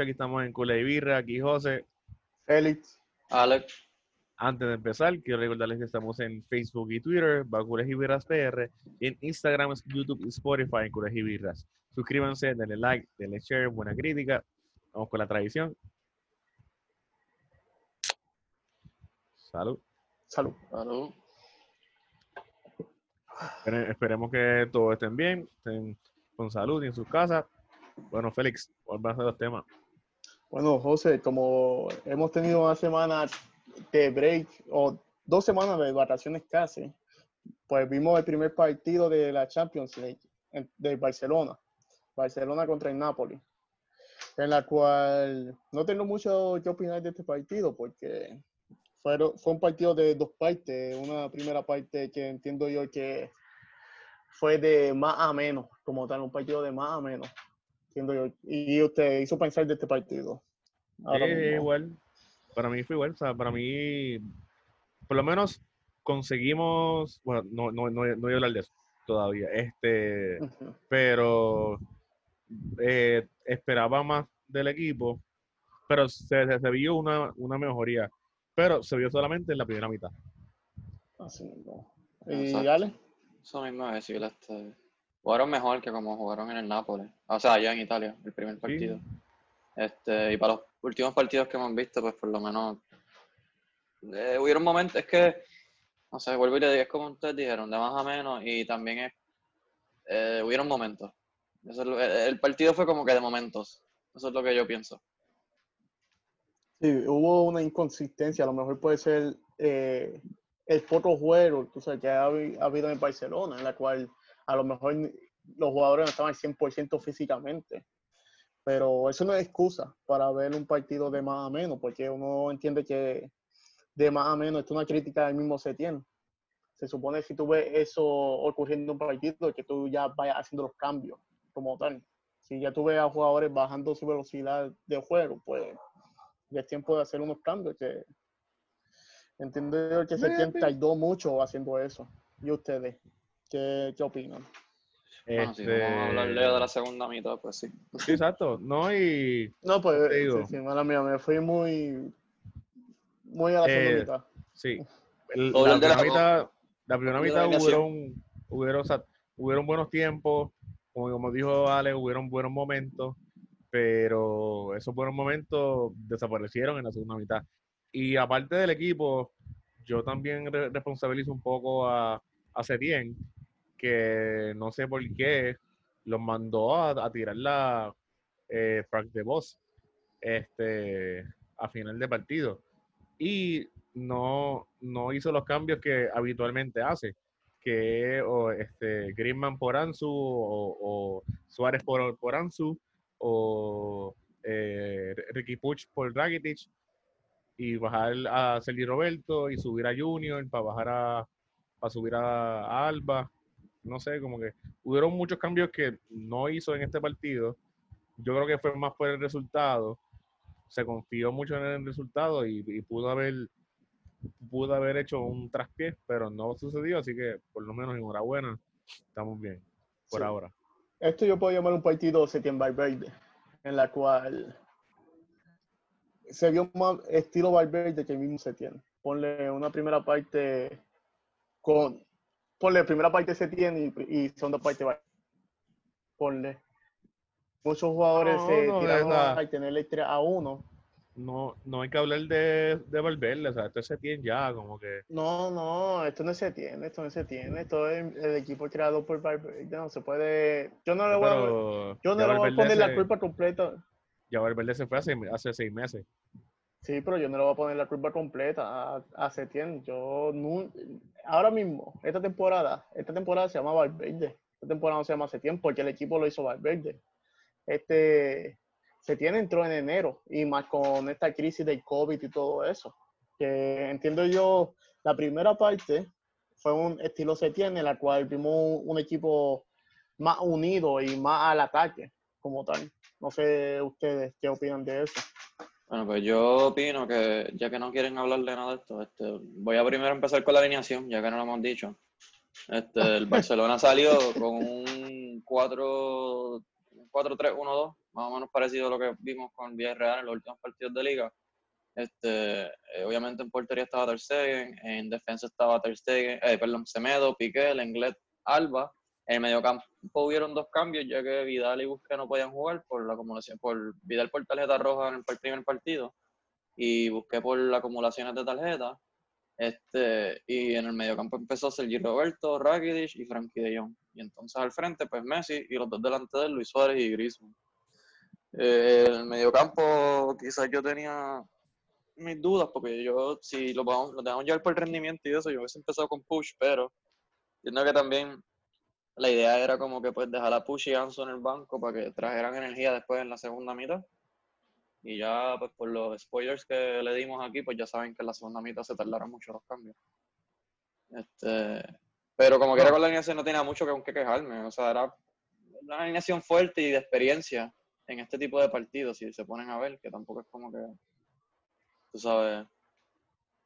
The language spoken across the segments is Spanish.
Aquí estamos en Cula y Birra, aquí José. Félix. Alex. Antes de empezar, quiero recordarles que estamos en Facebook y Twitter, bajo Cules y Birras PR, y en Instagram, YouTube y Spotify en Cules y Birras. Suscríbanse, denle like, denle share, buena crítica. Vamos con la tradición. Salud. Salud. Salud. Espere- Esperemos que todos estén bien, estén con salud y en sus casas. Bueno, Félix, ¿cuál van a ser los temas? Bueno, José, como hemos tenido una semana de break o dos semanas de vacaciones casi, pues vimos el primer partido de la Champions League de Barcelona, Barcelona contra el Napoli, en la cual no tengo mucho que opinar de este partido porque fueron, fue un partido de dos partes, una primera parte que entiendo yo que fue de más a menos, como tal, un partido de más a menos. Yo. Y usted hizo pensar de este partido. Mismo. igual. Para mí fue igual. O sea, para mí, por lo menos conseguimos. Bueno, no, no, no, no voy a hablar de eso todavía. Este, pero eh, esperaba más del equipo. Pero se, se, se vio una, una mejoría. Pero se vio solamente en la primera mitad. Así mismo. ¿Y Exacto. Ale? Eso mismo es decir, jugaron mejor que como jugaron en el Nápoles. O sea, allá en Italia, el primer partido. Este, y para los últimos partidos que hemos visto, pues por lo menos eh, hubieron momentos, es que, no sé, vuelvo y le digo, es como ustedes dijeron, de más a menos, y también es, eh, hubieron momentos. Eso es lo- el, el partido fue como que de momentos. Eso es lo que yo pienso. Sí, hubo una inconsistencia. A lo mejor puede ser eh, el poco juego tú sabes, que ha habido en Barcelona, en la cual a lo mejor los jugadores no estaban al 100% físicamente. Pero eso no es excusa para ver un partido de más a menos, porque uno entiende que de más a menos es una crítica del mismo Setién. Se supone que si tú ves eso ocurriendo en un partido, que tú ya vayas haciendo los cambios como tal. Si ya tú ves a jugadores bajando su velocidad de juego, pues ya es tiempo de hacer unos cambios que entiendo que Setién tardó mucho haciendo eso. ¿Y ustedes? ¿Qué, qué opinan? Si Este, vamos a hablar de la segunda mitad, pues sí. sí, exacto. No, y No, pues, Te digo. sí, sí, mala mía, me fui muy, muy a la segunda Eh, mitad. Sí. El- la, primera mitad, la primera mitad hubieron, hubieron, o sea, hubieron buenos tiempos, como, como dijo Ale, hubieron buenos momentos, pero esos buenos momentos desaparecieron en la segunda mitad. Y aparte del equipo, yo también re- responsabilizo un poco a, a Setién, que no sé por qué los mandó a, a tirar la eh, Frank de Boss este, a final de partido. Y no, no hizo los cambios que habitualmente hace, que o este, Griezmann por Ansu o, Suárez por, por Ansu o eh, Ricky Puch por Rakitic y bajar a Sergi Roberto y subir a Junior para bajar a para subir a Alba. No sé, como que hubieron muchos cambios que no hizo en este partido. Yo creo que fue más por el resultado. Se confió mucho en el resultado y, y pudo haber pudo haber hecho un traspié, pero no sucedió, así que por lo menos enhorabuena, estamos bien por Sí. ahora. Esto yo puedo llamar un partido Setién Valverde, en la cual se vio más estilo Valverde que el mismo Setién. Ponle una primera parte con. Ponle primera parte Setién y, y segunda parte Valverde. Ponle. Muchos jugadores No, se no, tiraron tenerle 3 a 1. No, no hay que hablar de, de Valverde, o sea, esto se tiene ya, como que No, no, esto no se tiene, esto no se tiene, esto es el equipo creado por Valverde, no se puede, yo no le voy a, yo no le voy a poner la se- culpa completa, ya Valverde se fue hace, hace seis meses. Sí, pero yo no le voy a poner la culpa completa a, a Setién, yo no, ahora mismo, esta temporada, esta temporada se llama Valverde, esta temporada no se llama Setién porque el equipo lo hizo Valverde, este, Setién entró en enero y más con esta crisis del COVID y todo eso, que entiendo yo, la primera parte fue un estilo Setién en la cual vimos un equipo más unido y más al ataque como tal. No sé ustedes qué opinan de eso. Bueno, pues yo opino que ya que no quieren hablar de nada de esto, este, voy a primero empezar con la alineación, ya que no lo hemos dicho. Este, el Barcelona salió con un 4 4-3-1-2, más o menos parecido a lo que vimos con Villarreal en los últimos partidos de liga. Este, eh, obviamente en portería estaba Ter Stegen, en defensa estaba Ter Stegen, eh, perdón, Semedo, Piqué, Lenglet, Alba. En el mediocampo hubieron dos cambios, ya que Vidal y Busquets no podían jugar por la acumulación, por Vidal por tarjeta roja en el primer partido y busqué por las acumulaciones de tarjetas. Este, y en el mediocampo empezó Sergi Roberto, Rakitic y Frankie de Jong. Y entonces al frente, pues Messi y los dos delante de él, Luis Suárez y Griezmann. Eh, el mediocampo quizás yo tenía mis dudas, porque yo, si lo, vamos, lo tenemos llevar por el rendimiento y eso, yo hubiese empezado con Push, pero entiendo que también la idea era como que pues dejar a Push y Anso en el banco para que trajeran energía después en la segunda mitad. Y ya, pues por los spoilers que le dimos aquí, pues ya saben que en la segunda mitad se tardaron mucho los cambios. Este, pero como que era con la alineación no tenía mucho que, que quejarme. O sea, era una alineación fuerte y de experiencia en este tipo de partidos, si se ponen a ver, que tampoco es como que, tú sabes.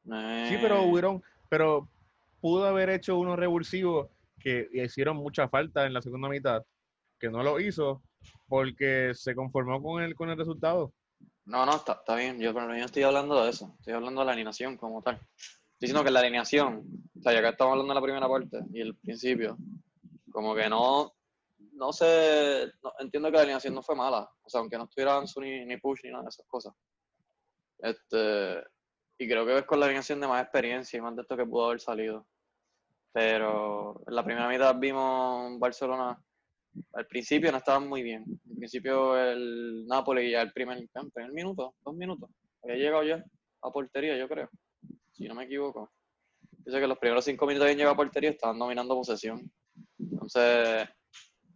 Sí, pero hubieron, pero pudo haber hecho unos revulsivos que hicieron mucha falta en la segunda mitad, que no lo hizo porque se conformó con el, con el resultado. No, no, está, está bien. Yo, pero yo no estoy hablando de eso. Estoy hablando de la alineación como tal. Estoy diciendo que la alineación, o sea, ya que estamos hablando de la primera parte y el principio, como que no, no sé, entiendo que la alineación no fue mala. O sea, aunque no estuviera Anthony ni, Push ni nada de esas cosas. Este, y creo que es con la alineación de más experiencia y más de esto que pudo haber salido. Pero en la primera mitad vimos Barcelona al principio no estaban muy bien. Al principio el Napoli ya el primer, el minuto, dos minutos. Había llegado ya a portería, yo creo. Si no me equivoco. Sé que los primeros cinco minutos habían llegado a portería estaban dominando posesión. Entonces,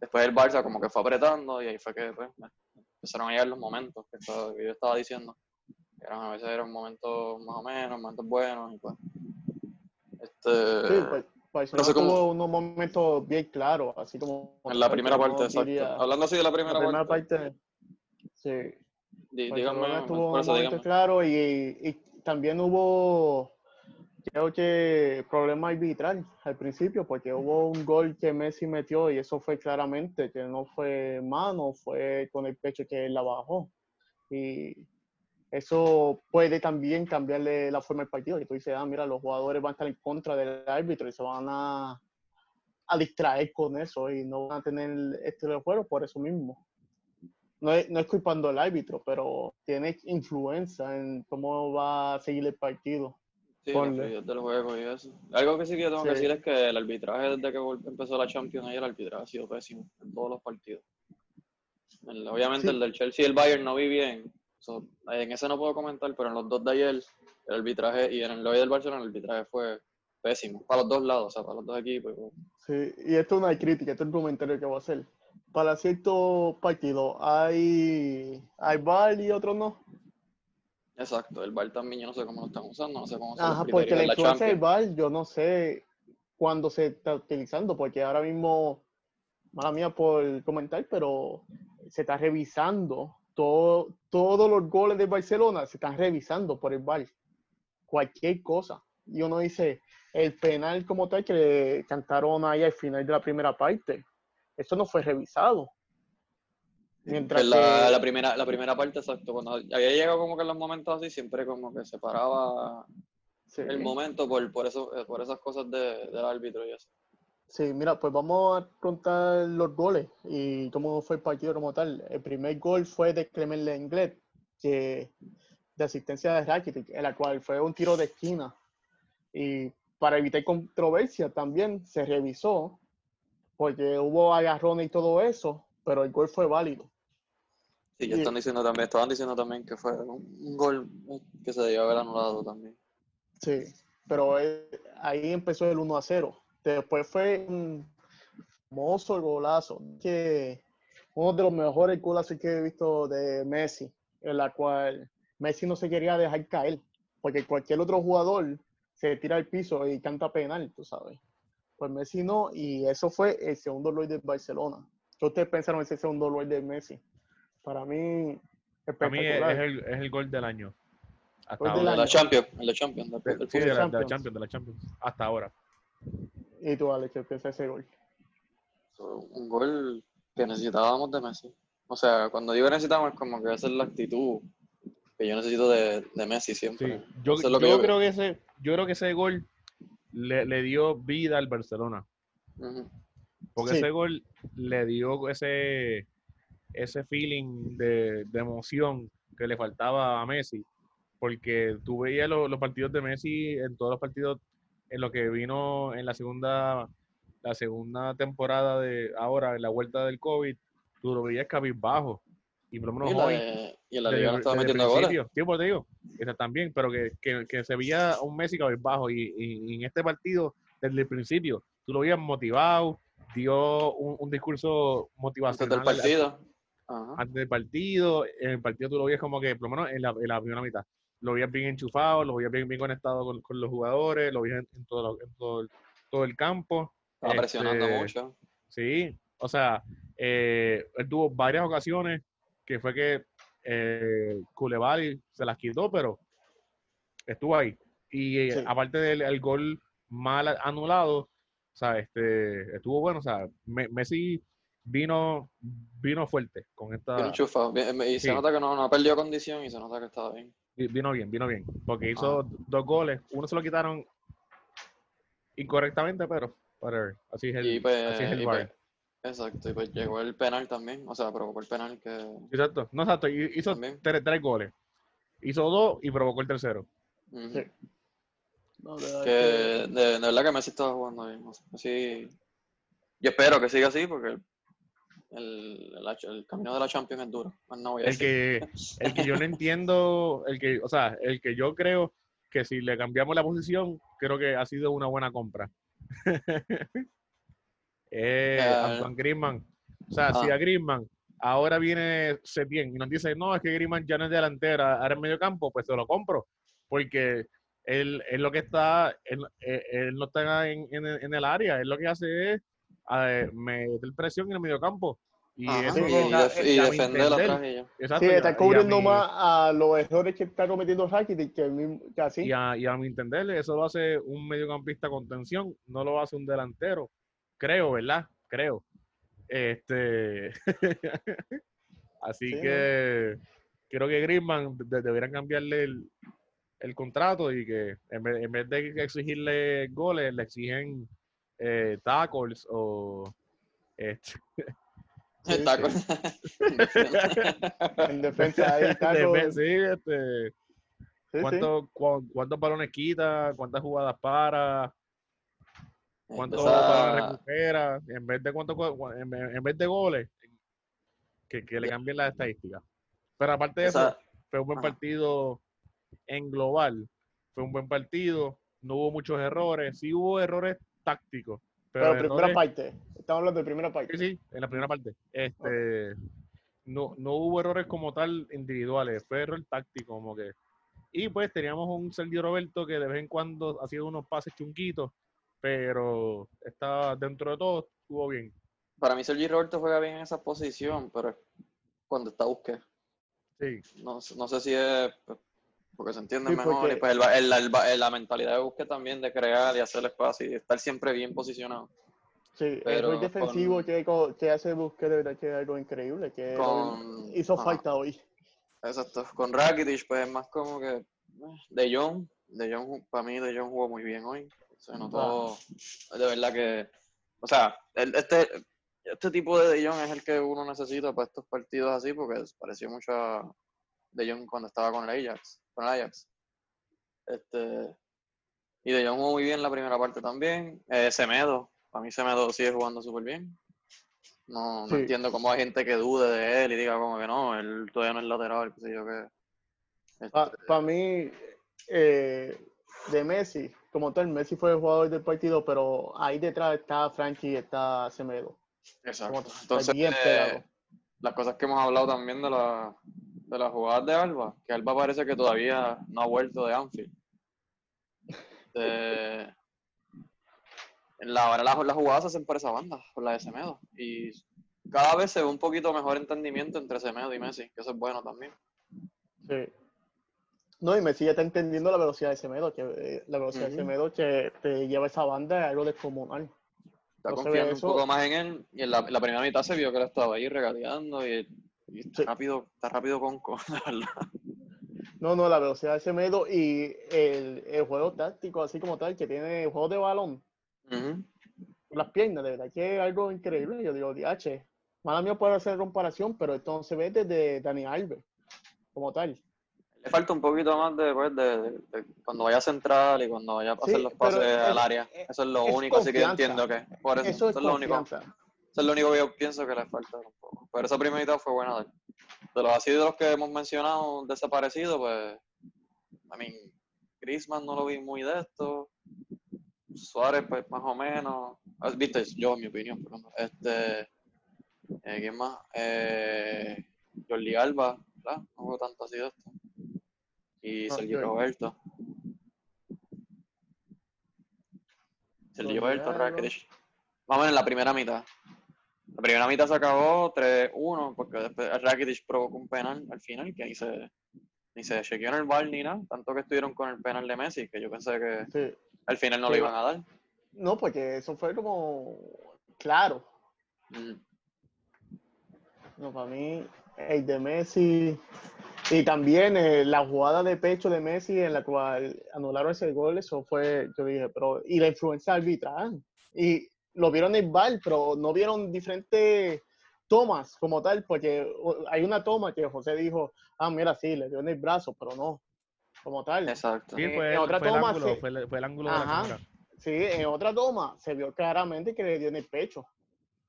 después el Barça como que fue apretando y ahí fue que pues, empezaron a llegar los momentos que, yo estaba diciendo. Eran, a veces eran momentos más o menos, momentos buenos y pues. Este, sí, pues pues no tuvo unos momentos bien claros, así como... En la primera parte, exacto. Hablando así de la primera, la primera parte. Sí. dígame, tuvo un momento claro y, y, también hubo, creo que, problema arbitral al principio, porque hubo un gol que Messi metió y eso fue claramente que no fue mano, fue con el pecho que él la bajó. Y eso puede también cambiarle la forma del partido. Y tú dices, ah, mira, los jugadores van a estar en contra del árbitro y se van a, a distraer con eso y no van a tener estilo de juego por eso mismo. No es, no es culpando al árbitro, pero tiene influencia en cómo va a seguir el partido. Sí, del juego y eso. Algo que sí que tengo que decir es que el arbitraje desde que empezó la Champions ayer, el arbitraje ha sido pésimo en todos los partidos. obviamente el del Chelsea y el Bayern no vi bien, en ese no puedo comentar, pero en los dos de ayer, el arbitraje y en el hoy del Barcelona, el arbitraje fue pésimo, para los dos lados, o sea, para los dos equipos. Sí, y esto es una crítica, esto es un comentario que voy a hacer. Para ciertos partidos, ¿hay, hay VAR y otros no? Exacto, el VAR también yo no sé cómo lo están usando, no sé cómo se Ajá, porque la influencia del VAR yo no sé cuándo se está utilizando, porque ahora mismo, mala mía por comentar, pero se está revisando todos los goles de Barcelona se están revisando por el VAR. Cualquier cosa. Y uno dice, el penal como tal que le cantaron ahí al final de la primera parte, eso no fue revisado. Mientras la, la, primera, la primera parte, exacto, cuando había llegado como que en los momentos así, siempre como que se paraba el momento por, por, eso, por esas cosas de, del árbitro y eso. Sí, mira, pues vamos a contar los goles y cómo fue el partido como tal. El primer gol fue de Clement Lenglet, que de asistencia de Rakitic, en la cual fue un tiro de esquina. Y para evitar controversia también se revisó, porque hubo agarrones y todo eso, pero el gol fue válido. Sí, ya están diciendo también, estaban diciendo también que fue un, gol que se debió haber anulado también. Sí, pero eh, ahí empezó el 1 a 0 Después fue un hermoso golazo, que uno de los mejores golazos que he visto de Messi, en la cual Messi no se quería dejar caer, porque cualquier otro jugador se tira al piso y canta penal, tú sabes. Pues Messi no, y eso fue el segundo gol de Barcelona. ¿Qué ustedes pensaron ese segundo gol de Messi? Para mí, Para mí es el, es el gol del año. Hasta ahora. De la Champions, la Champions. sí, de la Champions, de la Champions. Hasta ahora. ¿Y tú, Alex, qué piensas ese gol? Un gol que necesitábamos de Messi. O sea, cuando digo necesitamos es como que esa es la actitud que yo necesito de, de Messi Sí, siempre. yo, es yo que yo creo que ese, yo creo que ese gol le, le dio vida al Barcelona. Porque Sí. ese gol le dio ese, ese feeling de, de emoción que le faltaba a Messi. Porque tú veías lo- los partidos de Messi en todos los partidos en lo que vino en la segunda, la segunda temporada de ahora, en la vuelta del COVID, tú lo veías cabizbajo. Y por lo menos Y, la hoy, de- y en la liga no estaba metiendo principio. Sí, pues te digo, esa también, pero que, que, que se veía un Messi cabizbajo y, y- y en este partido, desde el principio, tú lo veías motivado, dio un, un discurso Antes motivacional del partido. Ajá. antes del partido, en el partido tú lo veías como que, por lo menos en la, en la primera mitad, lo veías bien enchufado, lo veías bien, bien conectado con, con los jugadores, lo veías en, en todo, lo- en todo, el, todo el campo. Estaba presionando Este, mucho. Sí, o sea, eh, él tuvo varias ocasiones que fue que eh, Koulibaly se las quitó, pero estuvo ahí. Y eh, aparte del el gol mal anulado, o sea, este, estuvo bueno, o sea, Me- Messi vino, vino fuerte con esta, Bien enchufado. bien- y se sí. nota que no, no perdió condición y se nota que estaba bien. Vi- vino bien, vino bien, porque hizo dos goles, uno se lo quitaron incorrectamente, pero whatever, así es el, y pues, así es el y pues- exacto, y pues llegó el penal también. O sea, provocó el penal que. Exacto, no exacto, hi- hizo También. tres, tres goles, hizo dos y provocó el tercero. Sí. No, de verdad Que de, de verdad que Messi estaba jugando bien. o sea, Messi- yo espero que siga así porque el, el, camino de la Champions es duro. Más no voy a El decir. que, el que yo no entiendo, el que, o sea, el que yo creo que si le cambiamos la posición, creo que ha sido una buena compra. eh. Antoine Griezmann. O sea, si Ah. a Griezmann ahora viene Setien y nos dice, no, es que Griezmann ya no es delantera, ahora es medio campo, pues se lo compro. Porque él, él lo que está, él, él- él no está en, en en el área, él lo que hace es eh, meter presión en el medio campo. Y Ajá, eso y, no- def- y a defender atrás y ya. exacto, Sí, a- está a cubriendo mi- más a los errores que está cometiendo Rakitic que, que así. Y a, y a mi entender, eso lo hace un mediocampista con tensión, no lo hace un delantero. Creo, ¿verdad? Creo. Este. Así Sí, que creo que Griezmann de- deberían cambiarle el, el contrato y que en vez, en vez de exigirle goles, le exigen eh, tackles o. este, Sí, En defensa ahí, Taco. defe- sí, este. ¿cuántos, cua- ¿Cuántos balones quita? ¿Cuántas jugadas para? cuánto Esa- recupera, en vez de cuánto cu- en, vez- en vez de goles, que, que le cambien las estadísticas. Pero aparte de eso, fue un buen ajá. partido en global, fue un buen partido, no hubo muchos errores, sí hubo errores tácticos, pero, Pero primera parte. Estamos hablando de primera parte. sí, sí, en la primera parte. Este, no, no hubo errores como tal individuales, fue error táctico como que. Y pues teníamos un Sergio Roberto que de vez en cuando hacía unos pases chunquitos, pero está dentro de todo, estuvo bien. Para mí Sergi Roberto juega bien en esa posición, pero cuando está Busquets. Sí, No, sé- no sé si es porque se entiende Sí, mejor porque- y pues el, el- el la mentalidad de Busquets también de crear y hacer espacio y estar siempre bien posicionado. Sí, el Pero rol defensivo con- que, que hace Busquets de verdad que es algo increíble. Que Con- hizo ajá. falta hoy. Exacto. Con Rakitic, pues es más como que eh, De Jong, De Jong, para mí De Jong jugó muy bien hoy. Se notó de verdad que, o sea, el- este, este tipo de De Jong es el que uno necesita para estos partidos así, porque pareció mucho a De Jong cuando estaba con el Ajax, con el Ajax. Este, y De Jong jugó muy bien la primera parte también. Eh, Semedo, para mí Semedo sigue jugando súper bien. No, no Sí. entiendo cómo hay gente que dude de él y diga como que no, él todavía no es lateral, qué sé yo qué. Este, Para mí, eh, de Messi, como tal, Messi fue el jugador del partido, pero ahí detrás está Frankie y está Semedo. Exacto. Entonces, eh, las cosas que hemos hablado también de, la, de las jugadas de Alba, que Alba parece que todavía no ha vuelto de Anfield. De- en la, ahora las, las jugadas se hacen por esa banda, por la de Semedo. Y cada vez se ve un poquito mejor entendimiento entre Semedo y Messi, que eso es bueno también. Sí. No, y Messi ya está entendiendo la velocidad de Semedo, que eh, la velocidad Ujú. de Semedo que te lleva esa banda es algo descomunal. Está No confiando un poco más en él. Y en la, en la primera mitad se vio que él estaba ahí regateando y Y está Sí. rápido, está rápido Conco, la verdad. No, no, la velocidad de Semedo y el, el juego táctico, así como tal, que tiene juego de balón, Ujú. las piernas, de verdad que es algo increíble. Yo digo, DH, mala mía puede hacer comparación, pero esto no se ve desde Dani Alves, como tal. Le falta un poquito más de, pues, de, de- de cuando vaya a central y cuando vaya a hacer Sí, los pases al es- área. es- Eso es lo es único, así que yo entiendo que por eso, Eso es eso es lo único. Eso es lo único que yo pienso que le falta un poco. Pero esa primera mitad fue buena de él. De los así de los que hemos mencionado desaparecidos, pues. A mí, Griezmann no lo vi muy de esto. Suárez, pues más o menos. Ah, Viste, yo en mi opinión, perdón. Este. eh, ¿Quién más? Eh, Jordi Alba, ¿verdad? No juego tanto así de esto. Y No, Sergio Roberto. Sergio Roberto. Rakitic. Más o menos en la primera mitad. La primera mitad se acabó 3-1 porque después Rakitic provocó un penal al final que ni se, ni se chequeó en el bar ni nada. Tanto que estuvieron con el penal de Messi que yo pensé que Sí. al final no Sí, lo iban a dar. No, porque eso fue como claro. Mm. No, para mí, el de Messi y también eh, la jugada de pecho de Messi en la cual anularon ese gol, eso fue, yo dije, pero, y la influencia arbitral. Y lo vieron en el bar, pero no vieron diferentes tomas como tal, porque hay una toma que José dijo, ah, mira, sí, le dio en el brazo, pero no, como tal. Exacto. Sí, Eh, fue, en el- otra fue el toma, ángulo, sí. fue, el, fue el ángulo de la Ajá. cámara. Sí, en otra toma se vio claramente que le dio en el pecho.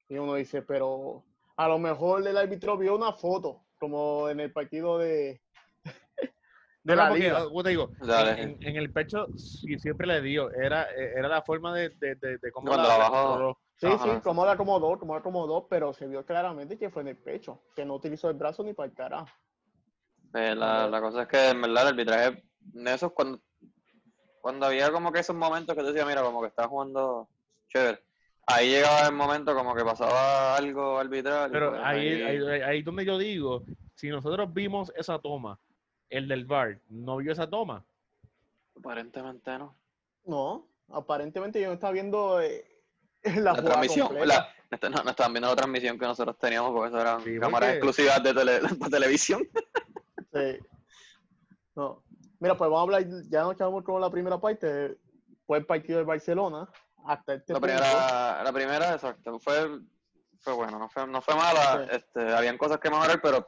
Y uno dice, pero a lo mejor el árbitro vio una foto, como en el partido de, de la liga. como te digo, en, en- en el pecho sí, siempre le dio. Era, eh, era la forma de, de, de, de cómo Cuando la bajó. Sí, Ajá. sí, como la acomodó, como la acomodó, pero se vio claramente que fue en el pecho, que no utilizó el brazo ni para el carajo. Eh, la, la cosa es que en verdad el arbitraje de esos cuando, cuando había como que esos momentos que te decía, mira, como que estás jugando chévere. Ahí llegaba el momento como que pasaba algo arbitral. Pero pues ahí, ahí, ahí- ahí donde yo digo, si nosotros vimos esa toma, el del VAR no vio esa toma. aparentemente no. No, aparentemente yo no estaba viendo eh, la, La, transmisión, la, no estaban viendo la transmisión que nosotros teníamos porque eso eran Sí, cámaras porque- exclusivas de, tele- de televisión. Sí. No. Mira, pues vamos a hablar, ya nos quedamos con la primera parte, fue el partido de Barcelona, hasta este La punto. primera, la primera, exacto, fue, fue bueno, no fue, no fue mala, Sí. este, habían cosas que mejorar, pero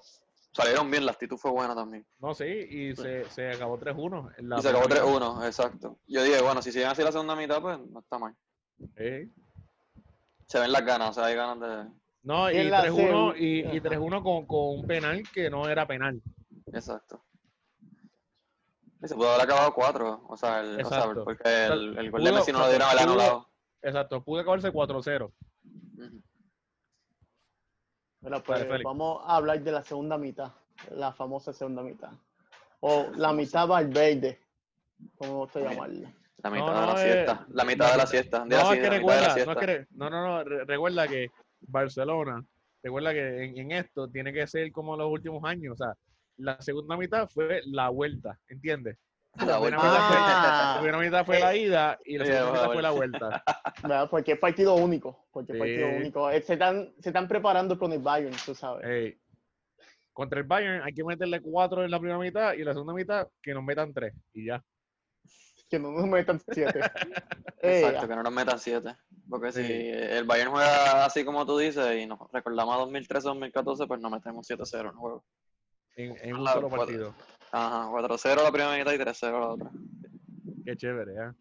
salieron bien, la actitud fue buena también. No, sí, y se, se acabó 3-1. en la Y se acabó primera 3-1, exacto. Yo dije, bueno, si siguen así la segunda mitad, pues no está mal. Sí. Se ven las ganas, o sea, hay ganas de... No, Y y en la 3-1 seg- y, y Ajá. 3-1 con, con un penal que no era penal. Exacto. Y se pudo haber acabado 4, o sea, el, o sea, Exacto. porque el, el gol de Messi no lo dieron al anulado. Exacto, pudo acabarse 4-0. Ujú. Mira, pues vamos a hablar de la segunda mitad, la famosa segunda mitad. O la mitad Valverde, como gusta llamarla. La mitad No, de la eh, siesta. La mitad de la siesta. No, es que recuerda, no, es que no, no, no, re- recuerda que Barcelona, recuerda que en, en esto tiene que ser como los últimos años, o sea, la segunda mitad fue la vuelta, ¿entiendes? La primera vuelta. mitad fue- Ah. La primera mitad fue la ida y la Sí, segunda mitad fue la vuelta. ¿verdad? Porque es partido único, porque partido único. Eh, Se están, se están preparando con el Bayern, tú sabes. Ey, Contra el Bayern hay que meterle cuatro en la primera mitad y en la segunda mitad que nos metan tres y ya. Que no nos metan siete. Eh, Exacto, que no nos metan 7. Porque Sí. si el Bayern juega así como tú dices y nos recordamos a 2013-2014, pues nos metemos 7-0 en el juego. En, en un solo cuatro. Ajá, 4-0 la primera mitad y 3-0 la otra. Qué chévere, ¿eh?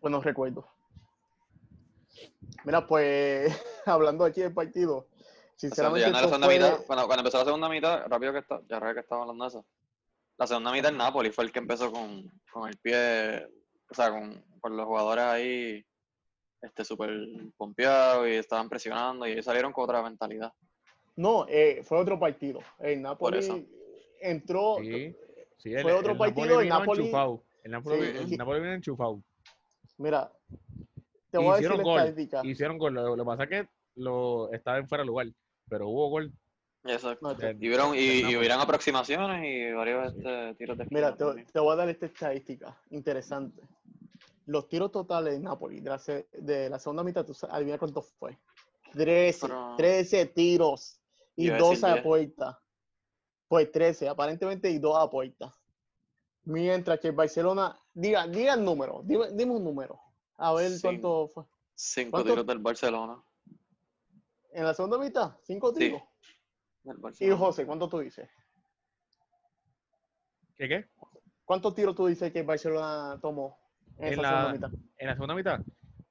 buenos recuerdos. Mira, pues, hablando aquí del partido, Sinceramente, sinceramente, ya en la esto segunda fue- mitad, cuando, cuando empezó la segunda mitad, rápido que está, ya rápido que estaba hablando de eso. La segunda mitad el Napoli fue el que empezó con, con el pie, o sea, con, con los jugadores ahí este súper pompeados y estaban presionando y ellos salieron con otra mentalidad. No, eh, fue otro partido. El Por Napoli eso. Entró. Sí, sí, Fue otro partido, el vino Napoli- enchufado. El Napoli, Sí, el y- Napoli vino enchufado. Mira, te voy a decir Hicieron la estadística. Hicieron gol. Lo, lo que pasa es que lo, estaba en fuera de lugar, pero hubo gol. Exacto. Y hubieron, y, y hubieran aproximaciones y varios este, tiros de Mira, te, te voy a dar esta estadística interesante. Los tiros totales de Napoli de la, de la segunda mitad, tú adivina cuánto fue. 13, Pero- 13 tiros. y Iba a 12 decir a 10. puerta. Pues 13, aparentemente, y 2 a puerta. Mientras que el Barcelona, diga, diga el número, dime, dime un número. A ver cuánto fue. Cinco ¿Cuánto? tiros del Barcelona. En la segunda mitad, 5 Sí. tiros. Y. José, ¿cuánto tú dices? ¿Qué qué? ¿Cuántos tiros tú dices que el Barcelona tomó en, la- segunda mitad? En la segunda mitad,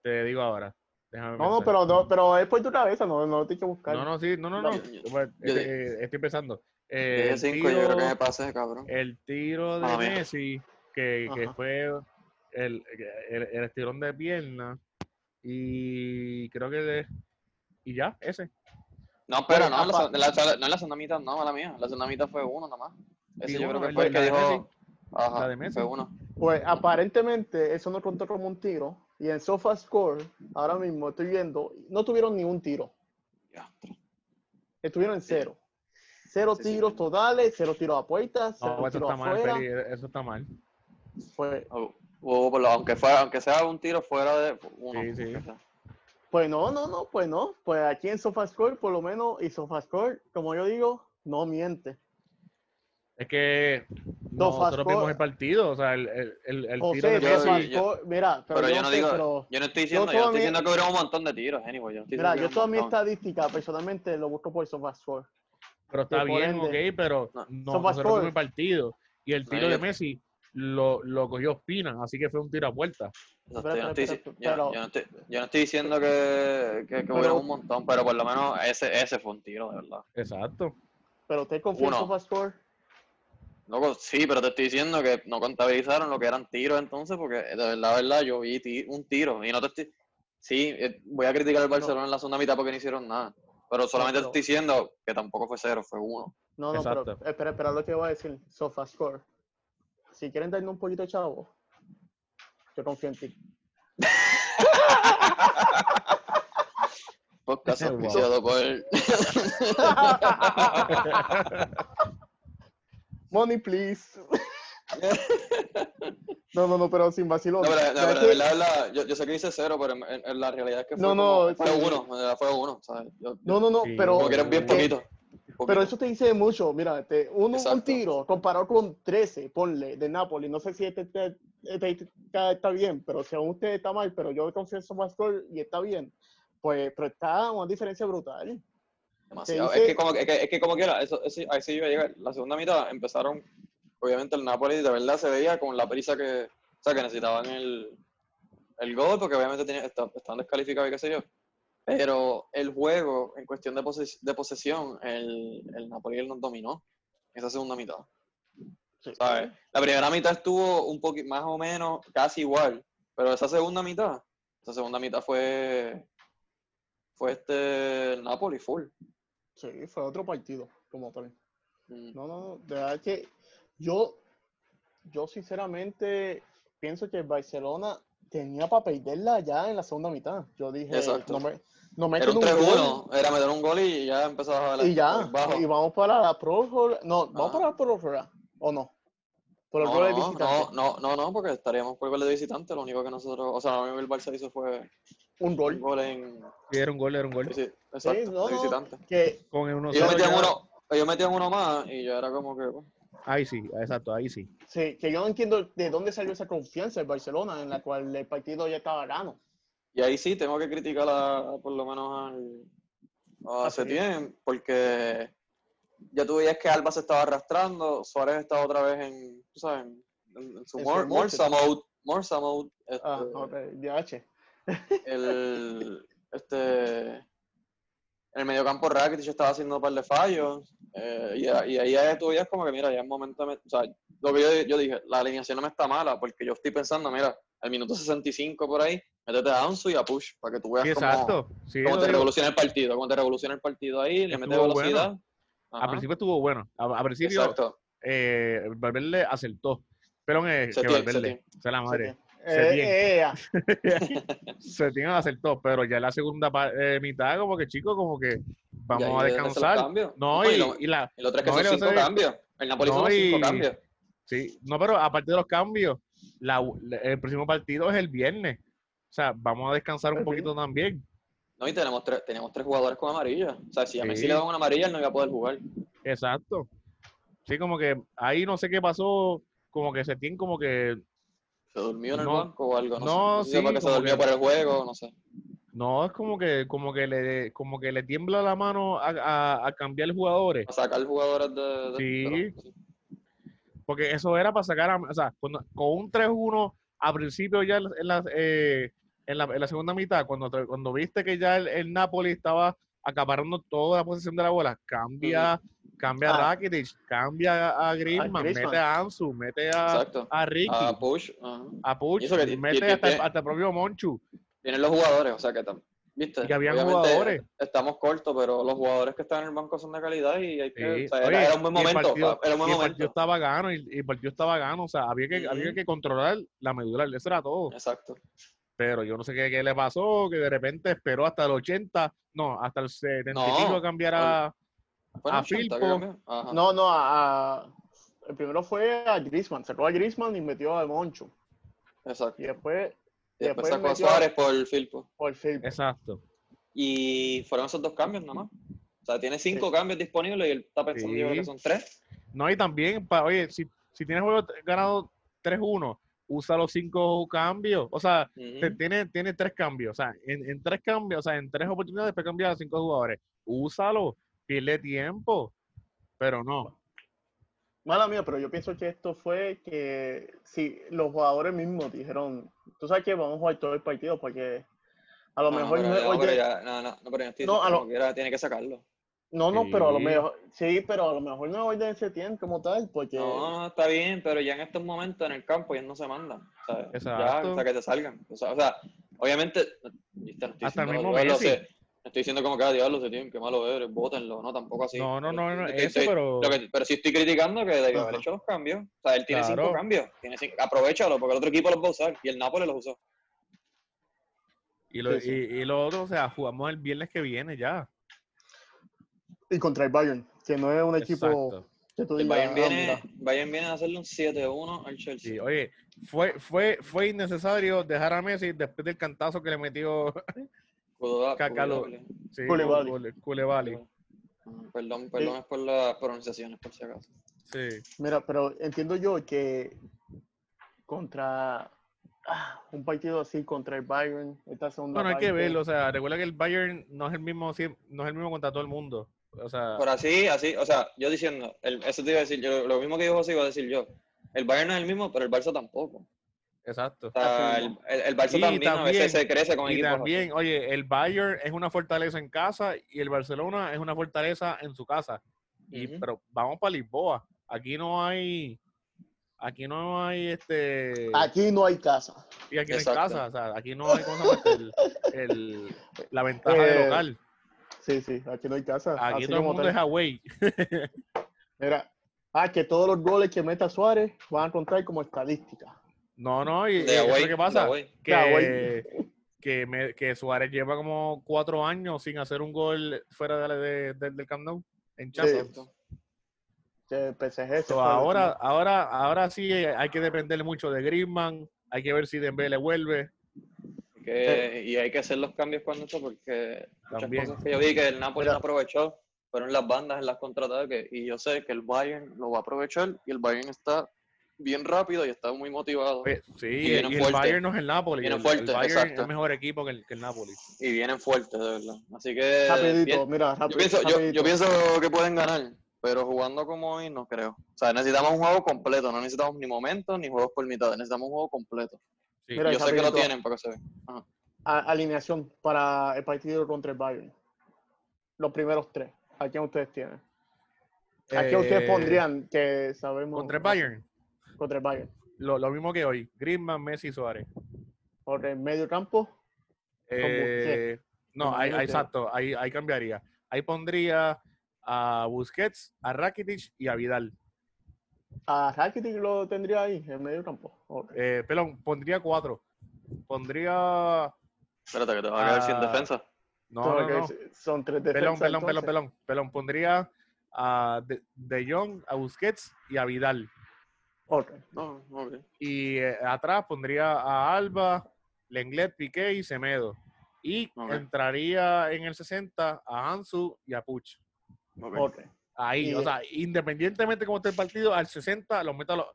te digo ahora. Déjame No, no, pero, no, pero es por tu cabeza, no, no lo tienes que buscar. No, no, sí, no, no, no. Yo- yo- Pues, yo este, estoy pensando. Eh, el, cinco, yo creo que me tiro, pasé, cabrón. el tiro de Ah. Messi, que, que fue el, el, el estirón de pierna, y creo que de, y ya, ese. No, espera, Bueno, no, en la, la- no en la segunda mitad, no, mala mía. La segunda mitad fue uno nomás. Ese Sí, yo uno, creo que fue el que dijo. Messi. Ajá, La de Messi. fue uno. Pues aparentemente eso no contó como un tiro. Y en SofaScore, ahora mismo estoy viendo, no tuvieron ni un tiro. Ya. Estuvieron en cero. Cero Sí, tiros sí. totales, cero tiros a puertas, cero No, eso tiros está mal, afuera. Peri, eso está mal. Pues, Oh, oh, aunque, fuera, aunque sea un tiro fuera de uno. Sí, pues no, no, no, pues no. Pues aquí en SofaScore, por lo menos, y SofaScore, como yo digo, no miente. Es que No, nosotros vimos el partido, o sea, el, el, el, el tiro José, de yo- Messi. SofaScore, mira, pero, Pero yo yo no sé, digo, pero- yo no estoy diciendo, yo, estoy mi- diciendo que hubiera un montón de tiros, anyway. Yo no estoy Mira, yo toda mi estadística personalmente lo busco por SofaScore. Pero está bien, ende- ok, pero No. no, fast vimos el partido y el No, tiro de yo- Messi lo, lo cogió Spina, así que fue un tiro a puerta. Yo, no estoy, espera, dici- espera, yo- pero- yo no estoy, yo no estoy diciendo que, que, que hubiera un montón, pero por lo menos ese, ese fue un tiro, de verdad. Exacto. Pero usted confía en. SofaScore. Loco, sí, pero te estoy diciendo que no contabilizaron lo que eran tiros entonces, porque de verdad, la verdad, yo vi un tiro y no te estoy... Sí, eh, voy a criticar al Barcelona en la segunda mitad porque no hicieron nada, pero solamente pero- te estoy diciendo que tampoco fue cero, fue uno. No, no, pero espera, espera lo que voy a decir. SofaScore. Si quieren darme un poquito de chavo, yo confío en ti. Podcast Wow. auspiciado por... Money, please. No, no, no, pero sin vacilón. No, pero, no, pero de verdad, verdad, yo, yo sé que dice cero, pero en, en- en la realidad es que fue, No, como- no, fue sí. uno, fue uno, ¿sabes? Yo- no, no, no, Sí, pero, como que eran bien eh, poquitos. pero poquito. eso te dice mucho. Mira, este, un Exacto. tiro comparado con 13, ponle, de Napoli. No sé si este, este, este está, está bien, pero si aún usted está mal, pero yo confío en SofaScore y está bien. Pues, pero está una diferencia brutal. Demasiado. dice- Es que como, es que, es que como quiera, eso, eso, ahí sí iba a llegar. La segunda mitad empezaron, obviamente el Napoli de verdad se veía con la prisa que, o sea, que necesitaban el, el gol, porque obviamente tenía, está- estaban descalificados y qué sé yo. Pero el juego, en cuestión de, poses- de posesión, el, el Napoli nos dominó esa segunda mitad. Sí. ¿sabes? La primera mitad estuvo un poquito más o menos casi igual, pero esa segunda mitad, esa segunda mitad fue fue este el Napoli full. Sí, fue otro partido, como tal. Mm. No, no, no, de verdad que yo, yo sinceramente pienso que el Barcelona tenía para perderla ya en la segunda mitad. Yo dije, Exacto. no me, no Era meten un un 3-1, gol era meter un gol y ya empezabas a ver y ya, bajo. y vamos para la prórroga. No, vamos Ah. para la prórroga, ¿o no? Por el No, gol de no, visitante. no, no, no, no, porque estaríamos por gol de visitante. Lo único que nosotros, o sea, lo único que el Barça hizo fue Un un gol. en. Sí, era un gol, era un gol. sí, exacto, Sí, no, de visitante. que Con el 1 Ellos metían, uno, ellos metían uno más y ya era como que. bueno, Ahí sí, exacto, ahí sí. sí, que yo no entiendo de dónde salió esa confianza del Barcelona en la cual el partido ya estaba gano. Y ahí sí tengo que criticar a, por lo menos al, a Ah. Setién, porque ya tú veías que Alba se estaba arrastrando, Suárez estaba otra vez en, tú sabes, en, en su Mor- Morsa mode, Morsa mode, este, Ah, ok, DH. el, este, en el mediocampo Rakitic estaba haciendo un par de fallos, eh, y, y ahí ya tú veías como que, mira, ya es momento, de o sea, lo que yo, yo dije, la alineación no me está mala, porque yo estoy pensando, mira, al minuto 65 por ahí, métete a Ansu y a Push, para que tú veas Sí, cómo, exacto. Sí, cómo te digo. revoluciona el partido, cómo te revoluciona el partido ahí, le metes velocidad. Al Ajá, principio estuvo bueno. A, a principio, Exacto. eh, Valverde acertó. Pero eh, que Valverde, Setién. sea la madre. Eh, Setién. eh, eh, ah. Setién acertó, pero ya en la segunda eh, mitad, como que chico, como que vamos a se descansar. No, y y, lo- y la, El otro es que no, son cinco cambios. El Napoli no, son cinco y- cambios. sí, no, pero aparte de los cambios, la- el próximo partido es el viernes. O sea, vamos a descansar un sí. poquito también. No, y tenemos tres, tenemos tres jugadores con amarilla. O sea, si a Messi Sí. le dan una amarilla, él no iba a poder jugar. Exacto. Sí, como que ahí no sé qué pasó, como que se tiene como que Se durmió en el banco o algo. No, no, sé. Sí, fue que se durmió que- por el juego, no sé. no es como que como que le como que le tiembla la mano a, a, a cambiar jugadores, A sacar jugadores de. de- Sí. los- porque eso era para sacar a, o sea, cuando- con un 3-1 a principio ya en la, eh, en la, en la segunda mitad, cuando, cuando viste que ya el, el Napoli estaba acaparando toda la posesión de la bola, cambia, cambia a Ah. Rakitic, cambia a, a Griezmann, mete a Ansu, mete a, a Ricky, A Push. a que ti- mete hasta, hasta el propio Monchu. Tienen los jugadores, o sea que tam- ¿Viste? Y que habían Obviamente, jugadores. Estamos cortos, pero los jugadores que están en el banco son de calidad y hay que. Sí. o sea, era, Oye, era un buen momento. partido- era un buen y el momento. partido estaba gano y, y el partido estaba gano, o sea, había que, había que controlar la medular, eso era todo. Exacto. Pero yo no sé qué, qué le pasó, que de repente esperó hasta el 80, no, hasta el 70 y No, pico a cambiar a... Fue en A 80 que Firpo. cambió. Ajá. No, no, a, a- el primero fue a Griezmann, sacó a Griezmann y metió a Moncho. Exacto. Y después Y después después sacó a Suárez por Filpo. por Phil. Exacto. Y fueron esos dos cambios nomás. O sea, tiene cinco cambios disponibles y él está pensando que son tres. No, y también, pa- oye, si, si tienes juego ganado 3-1, usa los cinco cambios. O sea, te- tiene, tiene tres cambios. O sea, en, en tres cambios, o sea, en tres oportunidades puedes cambiar a cinco jugadores. Úsalo, pierde tiempo. Pero no. Mala mía, pero yo pienso que esto fue que si los jugadores mismos dijeron, tú sabes que vamos a jugar todo el partido porque a lo No, no, mejor pero no, ya- oye, pero ya- no, no, no, pero ya estoy No, a lo- quiera, tiene que sacarlo. no, no, pero a lo Sí. mejor, sí, pero a lo mejor no orden de Setién como tal, porque No, no, está bien, pero ya en estos momentos en el campo ya no se mandan. O sea, ya, Exacto. hasta que te salgan. O sea, o sea, obviamente, no estoy Hasta el mismo Messi. no estoy diciendo como que ah, diablo se tienen, que malo eres, bótenlo, no, tampoco así. No, no, no, no, Estoy- eso, estoy- pero- lo que- pero sí estoy criticando que debió haber hecho los cambios. O sea, él tiene Claro. cinco cambios. Tiene cinco, aprovechalo, porque el otro equipo los va a usar y el Napoli los usó. Y lo, Sí, sí. Y, y lo otro, o sea, jugamos el viernes que viene ya. y contra el Bayern, que no es un equipo Exacto. que tú El digas, Bayern "Ah, viene, mira". Bayern viene a hacerle un 7-1 al Chelsea. Sí, oye, fue, fue, fue innecesario dejar a Messi después del cantazo que le metió Cacalo. Sí. Ah, Perdón, perdón, es por las pronunciaciones, por si acaso. Sí. Mira, pero entiendo yo que contra ah, un partido así contra el Bayern, esta segunda Bueno, hay que verlo, o sea, recuerda que el Bayern no es el mismo, no es el mismo contra todo el mundo. O sea, Pero así, así, o sea, yo diciendo, el- eso te iba a decir, yo, lo mismo que dijo José iba a decir yo. El Bayern no es el mismo, pero el Barça tampoco. Exacto. O sea, el, el, el Barça Y también, a también- veces se crece con Y equipos así. también, oye, el Bayern es una fortaleza en casa y el Barcelona es una fortaleza en su casa. Y. Pero vamos para Lisboa. Aquí no hay, aquí no hay este, aquí no hay casa. y aquí no hay casa. O sea, aquí no hay la ventaja de Eh, local. Sí, sí, aquí no hay casa. Aquí así todo el mundo tal. es away. Mira, ah, que todos los goles que meta Suárez van a contar como estadística. No, no, y, De y away, ¿eso qué pasa? Que, que, me- que Suárez lleva como cuatro años sin hacer un gol fuera de, la- de- de- del Camp Nou en Champions. PSG se So, ahora, ahora, ahora sí hay que depender mucho de Griezmann. Hay que ver si Dembélé vuelve. Que- y hay que hacer los cambios cuando esto, porque muchas cosas que yo vi que el Napoli Mira. no aprovechó fueron las bandas en las contraataques. Y yo sé que el Bayern lo va a aprovechar y el Bayern está bien rápido y está muy motivado. Sí, y, el fuerte. Bayern no es el Napoli. Vienen el, el fuerte, Bayern exacto. es mejor equipo que el, que el Napoli. Y vienen fuertes, de verdad. Así que. Rapidito, bien- mira, Yo rápido, pienso, yo, rapidito. yo pienso que pueden ganar, pero jugando como hoy no creo. O sea, necesitamos un juego completo, no necesitamos ni momentos ni juegos por mitad, necesitamos un juego completo. Sí. Mira, yo sé que lo tienen para que se vea. A- alineación para el partido contra el Bayern. Los primeros tres. ¿A quién ustedes tienen? ¿A quién ustedes Eh, pondrían que sabemos? Contra el Bayern, Contra el Bayern. lo, lo mismo que hoy. Griezmann, Messi y Suárez. Por el medio campo. Eh, no, ahí, exacto, ahí, ahí cambiaría. Ahí pondría a Busquets, a Rakitic y a Vidal. A Rakitic lo tendría ahí, en medio campo. Ok. Eh, pelón, pondría cuatro. Pondría. Espérate, que te va a quedar sin defensa. No, Son tres Pelón, defensas. pelón, pelón, entonces. pelón. Pelón, pondría a De, De Jong, a Busquets y a Vidal. Ok. No, ok. Y eh, atrás pondría a Alba, Lenglet, Piqué y Semedo. Y Ok. entraría en el 60 a Ansu y a Puch. Ok. Ok. Ahí, Y- o sea, independientemente de cómo esté el partido, al 60 los meto a, los,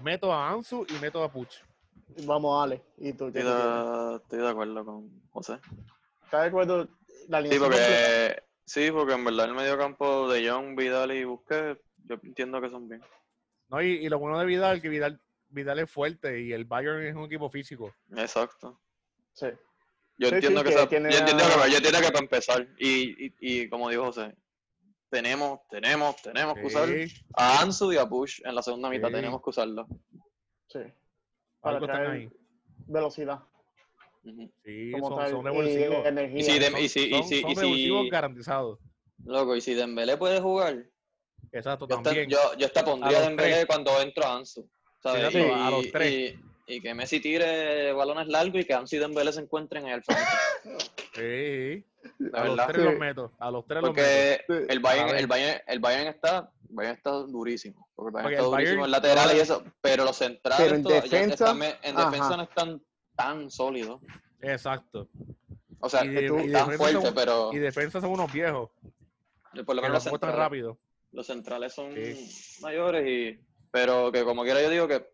meto a Ansu y meto a Puch. Vamos, Ale. ¿Y tú? ¿qué Estoy de, estoy de acuerdo con José. ¿Estás de acuerdo? La Sí, porque, sí, porque en verdad el mediocampo de Young, Vidal y Busquets, yo entiendo que son bien. ¿No? Y, y lo bueno de Vidal, que Vidal, Vidal es fuerte y el Bayern es un equipo físico. Exacto. Sí. Yo Sí, entiendo sí, que, que tiene yo entiendo que, yo entiendo que para empezar, y, y, y como dijo José, tenemos, tenemos, tenemos que usar Sí, a Ansu y a Push en la segunda mitad, Sí. tenemos que usarlo. Sí. Para algo traer ahí. velocidad. Sí, Como son, tal. son y revulsivos. energía. Y si de- Son, y si- y son- si- son y si- revulsivos garantizados. Loco, y si Dembélé puede jugar, Exacto, yo, también. yo, yo hasta pondría A los Dembélé tres. cuando entro a Ansu. ¿sabes? Sí, y, a los tres. y- y que Messi tire balones largos y que Ansu y Dembélé se encuentren en el frente. Sí, De a los verdad. tres Sí. los meto. A los tres los meto. Porque el Bayern, el Bayern, el Bayern está, el Bayern está durísimo. Porque el Bayern Porque está el durísimo Bayern- en lateral y eso, pero los centrales Pero en todavía defensa, están en defensa no están tan sólidos. Exacto. O sea, Y de- y están defensa fuertes, son- pero Y defensa son unos viejos. por lo Que menos los los rápido. Los centrales son Sí. mayores y pero que como quiera yo digo que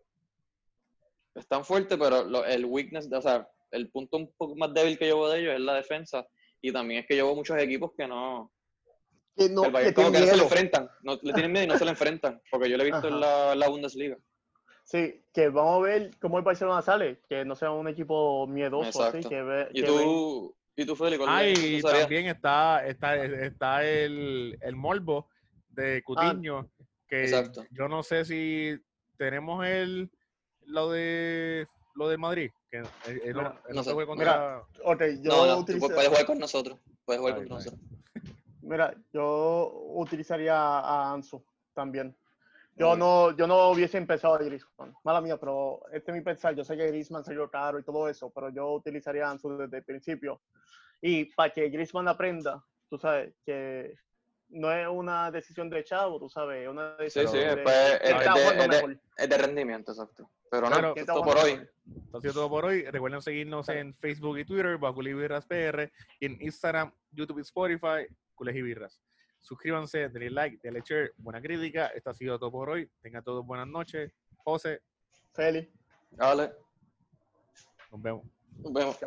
están fuertes, pero lo- el weakness, de- o sea, el punto un poco más débil que llevo de ellos es la defensa y también es que llevo muchos equipos que no, Que no, el Bayern que como que no se le enfrentan, no le tienen miedo y no se le enfrentan, porque yo lo he visto en la, en la Bundesliga. Sí, que vamos a ver cómo el Barcelona sale, que no sea un equipo miedoso, así, Exacto. que ve, Y que ven- tú, y tú Félix, ¿cuál Ah, y también está, está, está el, el Morbo de Cutiño, que Exacto. yo no sé si tenemos el lo de lo de Madrid, que él, él no, sé. contra Ok, yo No, no, puedes jugar con nosotros, puedes jugar Está con bien, nosotros. Mira, yo utilizaría a Ansu también. Yo no, yo no hubiese empezado a Griezmann. Mala mía, pero este es mi pensar. Yo sé que Griezmann salió caro y todo eso, pero yo utilizaría a Ansu desde el principio. Y para que Griezmann aprenda, tú sabes, que no es una decisión de chavo, tú sabes, es una decisión sí, de, pues, es, de, es de- es de rendimiento, exacto. Pero Claro. no, esto está por hoy. mejor. Esto ha sido todo por hoy. Recuerden seguirnos en Facebook y Twitter, bajo Birras PR, y en Instagram, YouTube y Spotify, Cules y Birras. Suscríbanse, denle like, denle share, buena crítica. Esto ha sido todo por hoy. Tengan todos buenas noches. José, Feli. Dale, nos vemos. nos vemos.